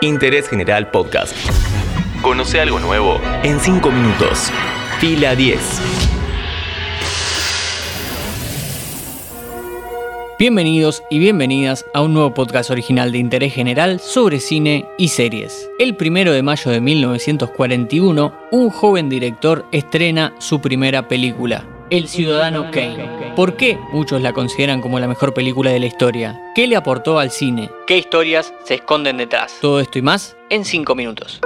Interés General Podcast. Conoce algo nuevo en 5 minutos. Fila 10. Bienvenidos y bienvenidas a un nuevo podcast original de interés general sobre cine y series. El primero de mayo de 1941, un joven director estrena su primera película, El Ciudadano Kane. ¿Por qué muchos la consideran como la mejor película de la historia? ¿Qué le aportó al cine? ¿Qué historias se esconden detrás? Todo esto y más en 5 minutos.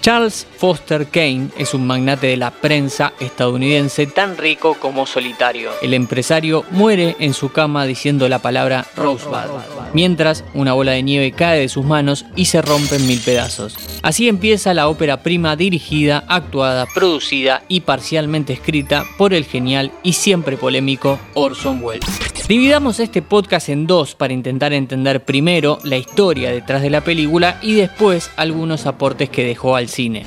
Charles Foster Kane es un magnate de la prensa estadounidense tan rico como solitario. El empresario muere en su cama diciendo la palabra Rosebud, mientras una bola de nieve cae de sus manos y se rompe en mil pedazos. Así empieza la ópera prima dirigida, actuada, producida y parcialmente escrita por el genial y siempre polémico Orson Welles. Dividamos este podcast en dos para intentar entender primero la historia detrás de la película y después algunos aportes que dejó al cine.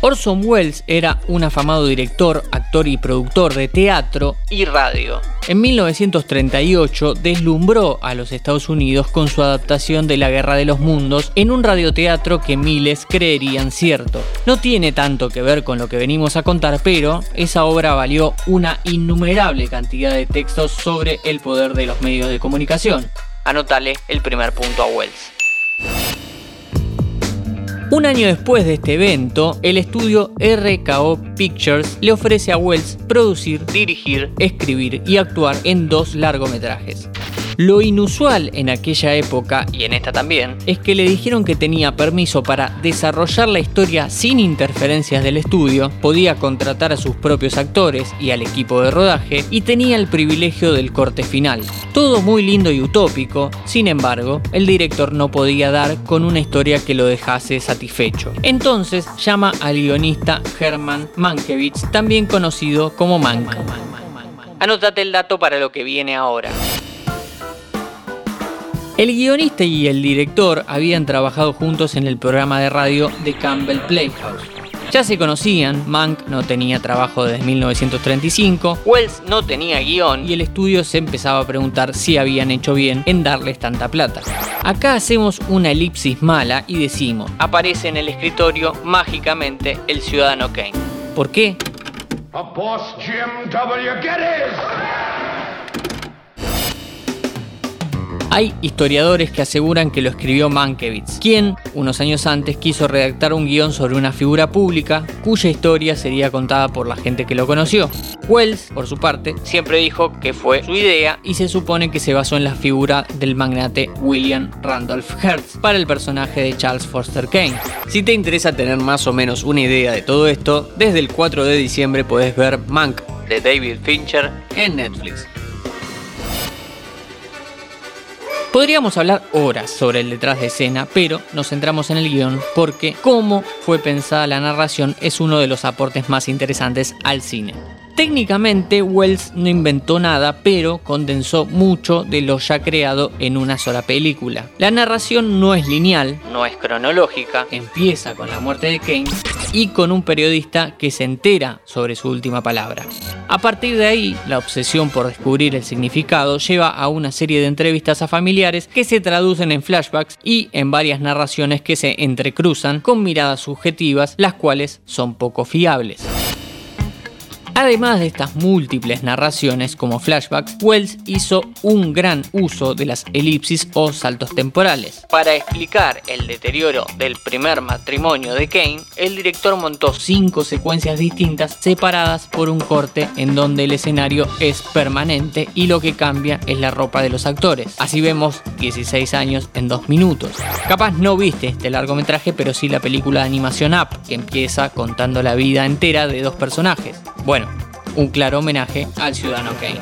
Orson Welles era un afamado director, actor y productor de teatro y radio. En 1938 deslumbró a los Estados Unidos con su adaptación de La Guerra de los Mundos en un radioteatro que miles creerían cierto. No tiene tanto que ver con lo que venimos a contar, pero esa obra valió una innumerable cantidad de textos sobre el poder de los medios de comunicación. Anótale el primer punto a Wells. Un año después de este evento, el estudio RKO Pictures le ofrece a Wells producir, dirigir, escribir y actuar en dos largometrajes. Lo inusual en aquella época, y en esta también, es que le dijeron que tenía permiso para desarrollar la historia sin interferencias del estudio, podía contratar a sus propios actores y al equipo de rodaje, y tenía el privilegio del corte final. Todo muy lindo y utópico, sin embargo, el director no podía dar con una historia que lo dejase satisfecho. Entonces llama al guionista Herman Mankiewicz, también conocido como Mank. Anótate el dato para lo que viene ahora. El guionista y el director habían trabajado juntos en el programa de radio The Campbell Playhouse. Ya se conocían, Mank no tenía trabajo desde 1935, Wells no tenía guion y el estudio se empezaba a preguntar si habían hecho bien en darles tanta plata. Acá hacemos una elipsis mala y decimos, aparece en el escritorio mágicamente el ciudadano Kane. ¿Por qué? Hay historiadores que aseguran que lo escribió Mankiewicz, quien, unos años antes, quiso redactar un guion sobre una figura pública cuya historia sería contada por la gente que lo conoció. Wells, por su parte, siempre dijo que fue su idea y se supone que se basó en la figura del magnate William Randolph Hearst para el personaje de Charles Foster Kane. Si te interesa tener más o menos una idea de todo esto, desde el 4 de diciembre puedes ver Mank de David Fincher en Netflix. Podríamos hablar horas sobre el detrás de escena, pero nos centramos en el guion porque cómo fue pensada la narración es uno de los aportes más interesantes al cine. Técnicamente Wells no inventó nada, pero condensó mucho de lo ya creado en una sola película. La narración no es lineal, no es cronológica, empieza con la muerte de Kane y con un periodista que se entera sobre su última palabra. A partir de ahí, la obsesión por descubrir el significado lleva a una serie de entrevistas a familiares que se traducen en flashbacks y en varias narraciones que se entrecruzan con miradas subjetivas, las cuales son poco fiables. Además de estas múltiples narraciones como flashbacks, Wells hizo un gran uso de las elipsis o saltos temporales. Para explicar el deterioro del primer matrimonio de Kane, el director montó cinco secuencias distintas separadas por un corte en donde el escenario es permanente y lo que cambia es la ropa de los actores. Así vemos 16 años en 2 minutos. Capaz no viste este largometraje, pero sí la película de animación Up, que empieza contando la vida entera de dos personajes. Bueno, un claro homenaje al ciudadano Kane.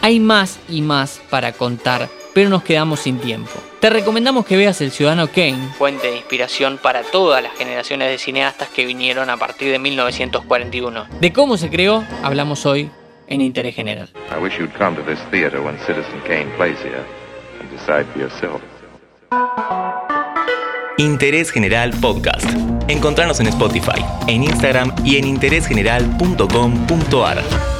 Hay más y más para contar, pero nos quedamos sin tiempo. Te recomendamos que veas El Ciudadano Kane, fuente de inspiración para todas las generaciones de cineastas que vinieron a partir de 1941. De cómo se creó, hablamos hoy en Interés General. I wish you'd come to this theater when Citizen Kane plays here and decide for yourself. Interés General Podcast. Encontrarnos en Spotify, en Instagram y en interésgeneral.com.ar.